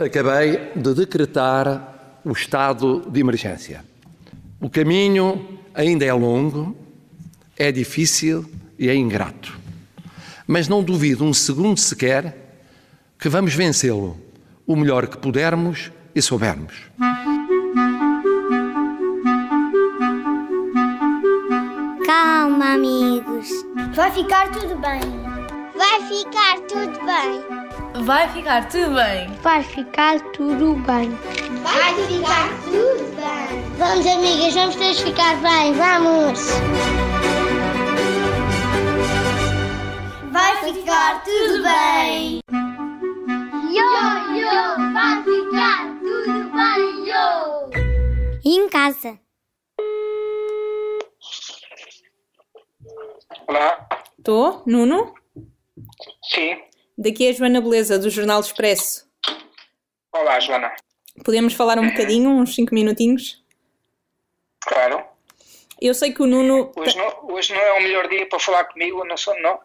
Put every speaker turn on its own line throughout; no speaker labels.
Acabei de decretar o estado de emergência. O caminho ainda é longo, é difícil e é ingrato. Mas não duvido um segundo sequer que vamos vencê-lo o melhor que pudermos e soubermos.
Calma, amigos.
Vai ficar tudo bem.
Vai ficar tudo bem.
Vai ficar tudo bem.
Vai ficar tudo bem.
Vai ficar tudo bem.
Vamos, amigas, vamos todos ficar bem. Vamos.
Vai ficar tudo bem.
Yo, yo, vai ficar tudo bem, yo. E em casa?
Olá,
Tô, Nuno?
sim.
Daqui é a Joana Beleza, do Jornal Expresso.
Olá, Joana.
Podemos falar um bocadinho, uns 5 minutinhos?
Claro.
Eu sei que o Nuno.
Hoje não, hoje não é o melhor dia para falar comigo, não sou, não.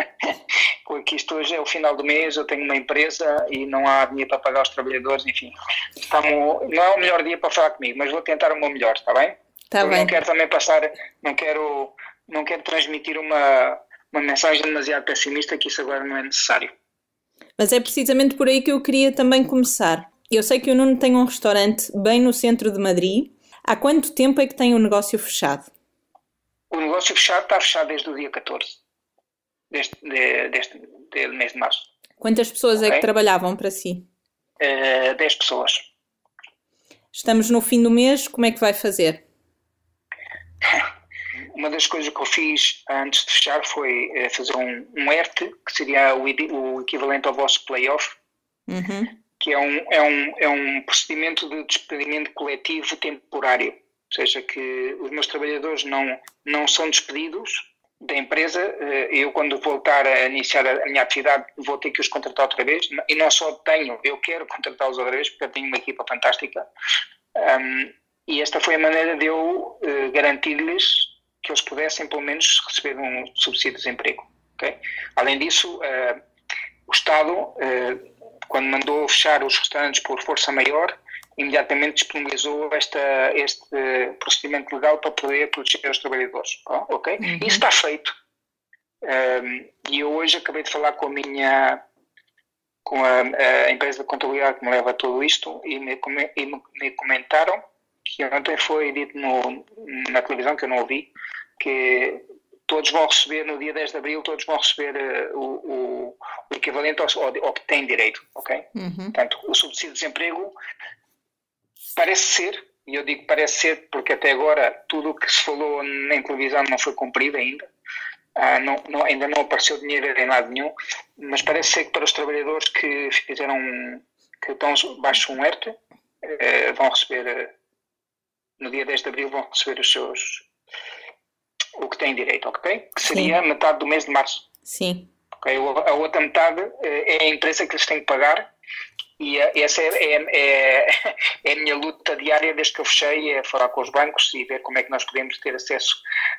Porque isto hoje é o final do mês, eu tenho uma empresa e não há dinheiro para pagar os trabalhadores, enfim. Estamos, não é o melhor dia para falar comigo, mas vou tentar o meu melhor, está bem?
Tá
Eu
bem.
Não quero também passar, não quero, não quero transmitir uma, uma mensagem demasiado pessimista que isso agora não é necessário.
Mas é precisamente por aí que eu queria também começar. Eu sei que o Nuno tem um restaurante bem no centro de Madrid. Há quanto tempo é que tem o negócio fechado?
O negócio fechado está fechado desde o dia 14, deste, de, deste, de mês de março.
Quantas pessoas é que trabalhavam para si?
Eh, 10 pessoas.
Estamos no fim do mês, como é que vai fazer?
Uma das coisas que eu fiz antes de fechar foi eh, fazer um, um ERT, que seria o, o equivalente ao vosso playoff,
Uhum.
que é um, é, um, é um procedimento de despedimento coletivo temporário. Ou seja, que os meus trabalhadores não, não são despedidos da empresa. eh, Eu, quando voltar a iniciar a a minha atividade, vou ter que os contratar outra vez. E não só tenho, eu quero contratá-los outra vez, porque eu tenho uma equipa fantástica. Um, e esta foi a maneira de eu eh, garantir-lhes que eles pudessem, pelo menos, receber um subsídio de desemprego. ok? Além disso, eh, o Estado, eh, quando mandou fechar os restaurantes por força maior, imediatamente disponibilizou esta, este procedimento legal para poder proteger os trabalhadores. ok? Isso está feito. Um, e eu hoje acabei de falar com a minha com a, a empresa de contabilidade que me leva a tudo isto e me, e me- me comentaram que ontem foi dito no, na televisão, que eu não ouvi, que todos vão receber, no dia 10 de abril, todos vão receber eh, o, o, o equivalente ao, ao, que têm direito, ok?
Uhum.
Portanto, o subsídio de desemprego parece ser, e eu digo parece ser porque até agora tudo o que se falou na televisão não foi cumprido ainda, Ah, não, não- ainda não apareceu dinheiro em lado nenhum, mas parece ser que para os trabalhadores que fizeram, que estão baixo um ERTE, eh, vão receber, eh, no dia 10 de abril, vão receber os seus, o que têm direito, ok? Que seria metade do mês de março.
Sim.
ok? O- A outra metade eh, é a empresa que lhes tem que pagar e eh, essa é, é- é- é a minha luta diária desde que eu fechei, é falar com os bancos e ver como é que nós podemos ter acesso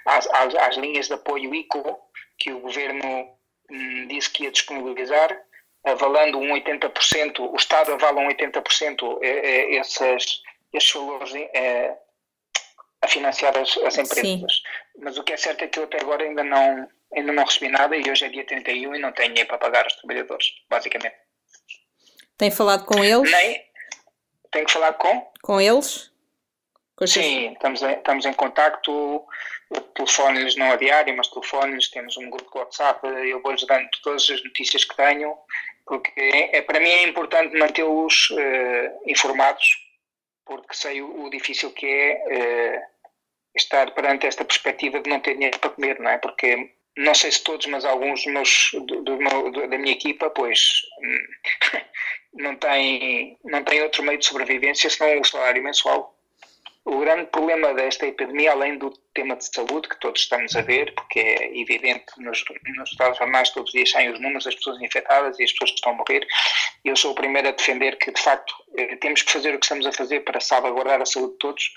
às, às- às linhas de apoio ICO que o governo hum, disse que ia disponibilizar, avalando um 80%, o Estado avala um 80% eh, eh, esses, esses valores eh, a financiar as, as empresas. Mas o que é certo é que eu até agora ainda não, ainda não recebi nada e hoje é dia 31 e não tenho dinheiro para pagar os trabalhadores, basicamente.
Tem falado com eles?
Nem tenho que falar com?
Com eles? Com
Sim, estamos em, estamos em contacto, telefono-lhes não a diário, mas telefono-lhes, temos um grupo de WhatsApp, eu vou-lhes dando todas as notícias que tenho, porque é, é- para mim é importante mantê-los eh, informados, porque sei o, o difícil que é eh, estar perante esta perspectiva de não ter dinheiro para comer, não é? Porque não sei se todos, mas alguns meus, do, do da minha equipa, pois hum, não têm, não têm outro meio de sobrevivência senão o salário mensual. O grande problema desta epidemia, além do tema de saúde, que todos estamos a ver, porque é evidente nos, nos Estados Unidos todos os dias saem os números das pessoas infectadas e as pessoas que estão a morrer, eu sou o primeiro a defender que, de facto, eh, temos que fazer o que estamos a fazer para salvaguardar a saúde de todos,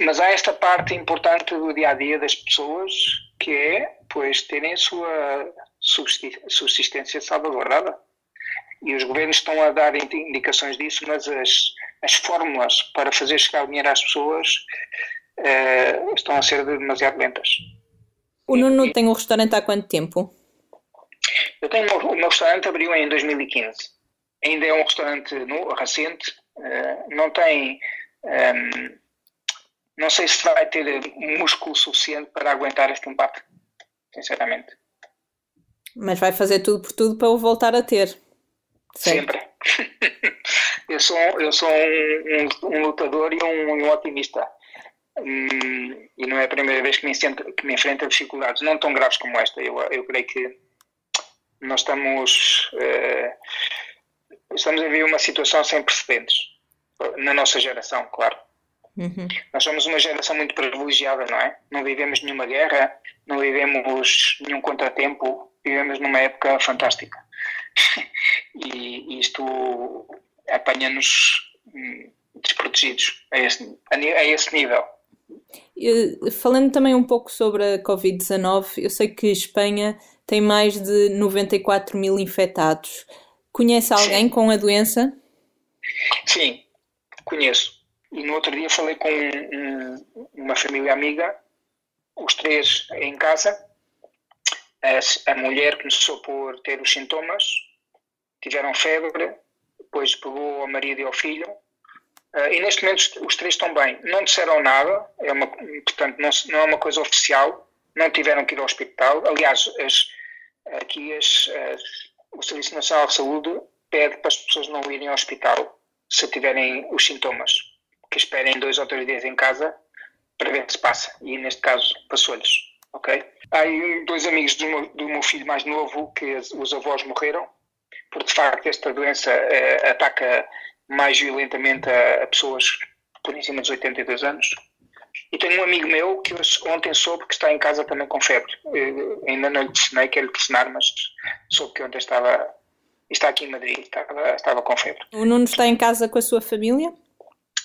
mas há esta parte importante do dia a dia das pessoas que é, pois, terem a sua subsistência salvaguardada. e os governos estão a dar indicações disso, mas as, as fórmulas para fazer chegar o dinheiro às pessoas uh, estão a ser demasiado lentas.
O Nuno e, tem um restaurante há quanto tempo?
Eu tenho o meu restaurante abriu em 2015. Ainda é um restaurante no, recente, uh, não tem um, ehm, não sei se vai ter músculo suficiente para aguentar este embate, sinceramente.
Mas vai fazer tudo por tudo para o voltar a ter.
Certo? Sempre. eu sou, eu sou um, um, um lutador e um, um otimista. Hum, e não é a primeira vez que me, enfrento, que me enfrento a dificuldades, não tão graves como esta. Eu, eu creio que nós estamos, uh, estamos a viver uma situação sem precedentes, na nossa geração, claro. Uhum. Nós somos uma geração muito privilegiada, não é? Não vivemos nenhuma guerra, não vivemos nenhum contratempo, vivemos numa época fantástica. e isto apanha-nos hum, desprotegidos a esse, a esse nível.
Falando também um pouco sobre a Covid-19, eu sei que Espanha tem mais de 94 mil infectados. Conhece alguém Sim. com a doença?
Sim, conheço. E no outro dia falei com um, uma família amiga, os três em casa. A, a mulher começou por ter os sintomas, tiveram febre, depois pegou ao marido e ao filho. Uh, e neste momento os três estão bem. Não disseram nada, é uma, portanto não, não, é uma coisa oficial, não tiveram que ir ao hospital. Aliás, as, aqui as, as, o Serviço Nacional de Saúde pede para as pessoas não irem ao hospital se tiverem os sintomas que esperem dois ou três dias em casa para ver se passa. E neste caso passou-lhes. Ok? Há dois amigos do meu, do meu, filho mais novo que os avós morreram, porque de facto esta doença eh, ataca mais violentamente a, a, pessoas por em cima dos 82 anos. E tenho um amigo meu que ontem soube que está em casa também com febre. Eu, ainda não lhe ensinei, quero lhe ensinar, mas soube que ontem estava. Está aqui em Madrid, estava, estava com febre.
O Nuno está em casa com a sua família?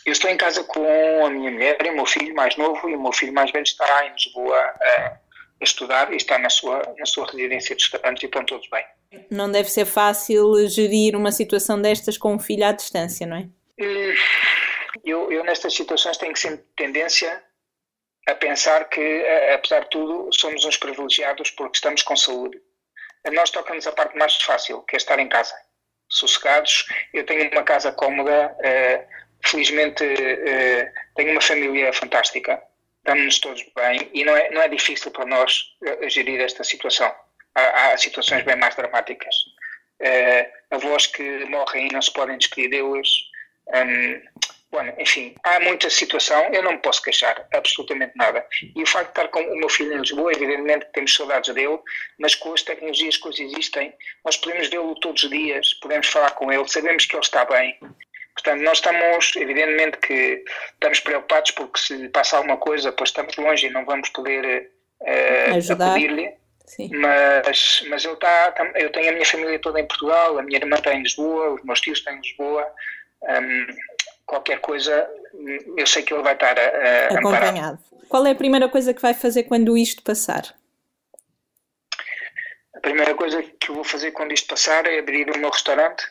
Eu estou em casa com a minha mulher e o meu filho mais novo e o meu filho mais velho está em Lisboa a, a estudar e está na sua, na sua residência de estudantes e estão todos bem.
Não deve ser fácil gerir uma situação destas com um filho à distância, não é?
Hum, eu, eu nestas situações tenho sempre tendência a pensar que, apesar de tudo, somos uns privilegiados porque estamos com saúde. A nós toca-nos a parte mais fácil, que é estar em casa, sossegados. Eu tenho uma casa cómoda, uh, felizmente uh, tenho uma família fantástica, estamos todos bem e não é, não é difícil para nós uh, gerir esta situação. Há, há situações bem mais dramáticas. Uh, avós que morrem e não se podem despedir deles. Um, Bueno, enfim, há muita situação, eu não me posso queixar, absolutamente nada. E o facto de estar com o meu filho em Lisboa, evidentemente temos saudades dele, mas com as tecnologias que hoje existem, nós podemos vê-lo todos os dias, podemos falar com ele, sabemos que ele está bem, Portanto, nós estamos, evidentemente que estamos preocupados porque se passa alguma coisa, pois estamos longe e não vamos poder uh, acudir-lhe. Mas, mas ele está, eu tenho a minha família toda em Portugal, a minha irmã está em Lisboa, os meus tios estão em Lisboa. Um, qualquer coisa, eu sei que ele vai estar uh, acompanhado.
Qual é a primeira coisa que vai fazer quando isto passar?
A primeira coisa que eu vou fazer quando isto passar é abrir o meu restaurante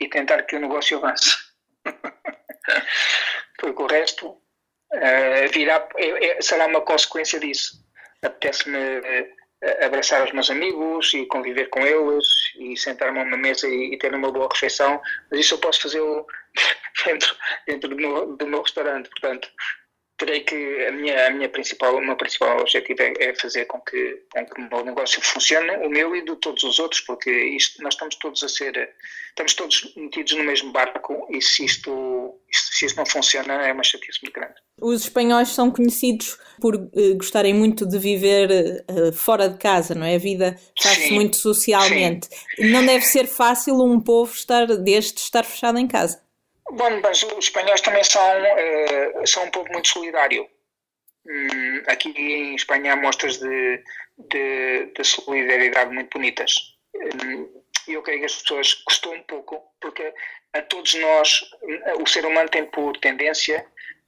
e tentar que o negócio avance. Porque o resto uh, virá, é, é, será uma consequência disso. Apetece-me uh, abraçar os meus amigos e conviver com eles e sentar-me a uma mesa e, e, ter uma boa refeição, mas isso eu posso fazê-lo dentro, dentro do, meu, do meu restaurante. Portanto, terei que a minha, a minha principal, o meu principal objetivo é, é fazer com que, com que o meu negócio funcione, o meu e de todos os outros, porque isto, nós estamos todos a ser, estamos todos metidos no mesmo barco e se isto, se isto não funciona é uma chatice muito grande.
Os espanhóis são conhecidos por uh, gostarem muito de viver uh, fora de casa, não é? A vida faz-se muito socialmente. Sim. Não deve ser fácil um povo estar deste estar fechado em casa.
Bom, mas os espanhóis também são, uh, são um povo muito solidário. Um, aqui em Espanha há mostras de, de, de solidariedade muito bonitas. Um, eu creio que as pessoas custou um pouco, porque a todos nós, o ser humano tem por tendência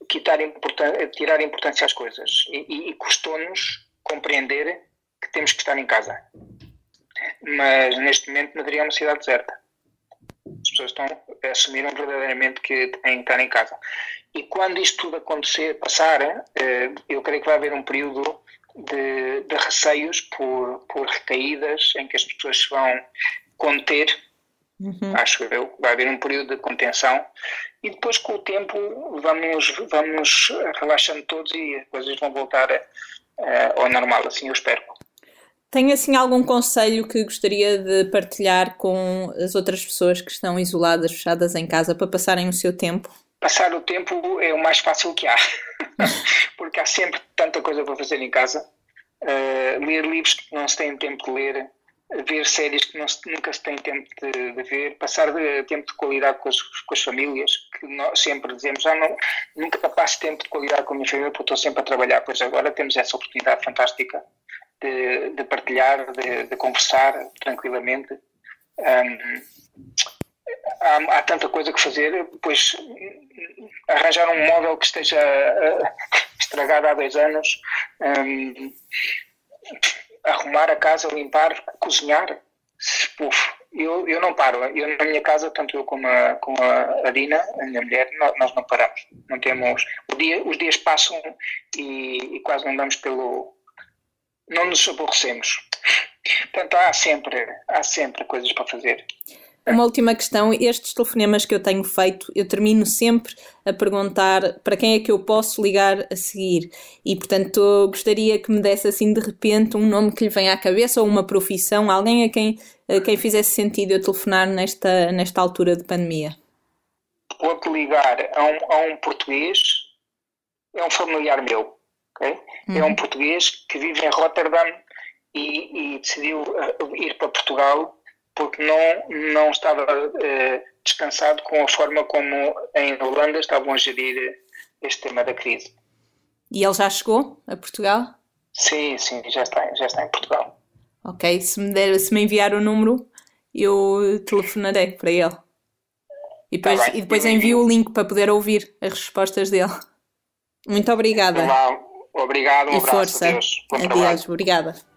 quitar importância, tirar importância às coisas. E, e custou-nos compreender que temos que estar em casa. Mas neste momento Madrid é uma cidade deserta. Pessoas estão, assumiram verdadeiramente que têm que estar em casa. E quando isto tudo acontecer, passar, eh, eu creio que vai haver um período de, de receios por, por recaídas em que as pessoas se vão conter, uhum. acho eu, vai haver um período de contenção e depois com o tempo vamos, vamos relaxando todos e as coisas vão voltar uh, ao normal, assim eu espero.
Tem assim algum conselho que gostaria de partilhar com as outras pessoas que estão isoladas, fechadas em casa, para passarem o seu tempo?
Passar o tempo é o mais fácil que há, porque há sempre tanta coisa para fazer em casa. Uh, ler livros que não se tem tempo de ler, ver séries que se, nunca se tem tempo de, de ver, passar de, tempo de qualidade com as, com as famílias, que nós sempre dizemos, ah, não, nunca passo tempo de qualidade com a minha família porque estou sempre a trabalhar, pois agora temos essa oportunidade fantástica de, de partilhar, de, de, conversar tranquilamente. Um, há, há, tanta coisa que fazer, pois arranjar um móvel que esteja uh, estragado há dois anos, um, arrumar a casa, limpar, cozinhar. Uf, eu, eu não paro. Eu, na minha casa, tanto eu como a, como a Dina, a minha mulher, nós, nós não paramos. Não temos. Dia, os dias passam e, e, quase não damos pelo. Não nos aborrecemos. Portanto, há sempre, há sempre coisas para fazer.
Uma última questão: estes telefonemas que eu tenho feito, eu termino sempre a perguntar para quem é que eu posso ligar a seguir. E, portanto, gostaria que me desse assim de repente um nome que lhe venha à cabeça ou uma profissão, alguém a quem, a quem fizesse sentido eu telefonar nesta, nesta altura de pandemia.
Vou-te ligar a um, a um português, é um familiar meu, okay? uhum. é um uhum. português que vive em Rotterdam e, e decidiu uh, ir para Portugal porque não, não estava eh, descansado com a forma como em Holanda estavam a gerir este tema da crise.
E ele já chegou a Portugal?
Sim, sim, já está, já está em Portugal.
Ok, se me, der, se me enviar o número, eu telefonarei para ele. E tá depois, tá e depois envio o link para poder ouvir as respostas dele. Muito obrigada.
Olá, obrigado, um
e
abraço.
Força. Adeus. Adeus, obrigada.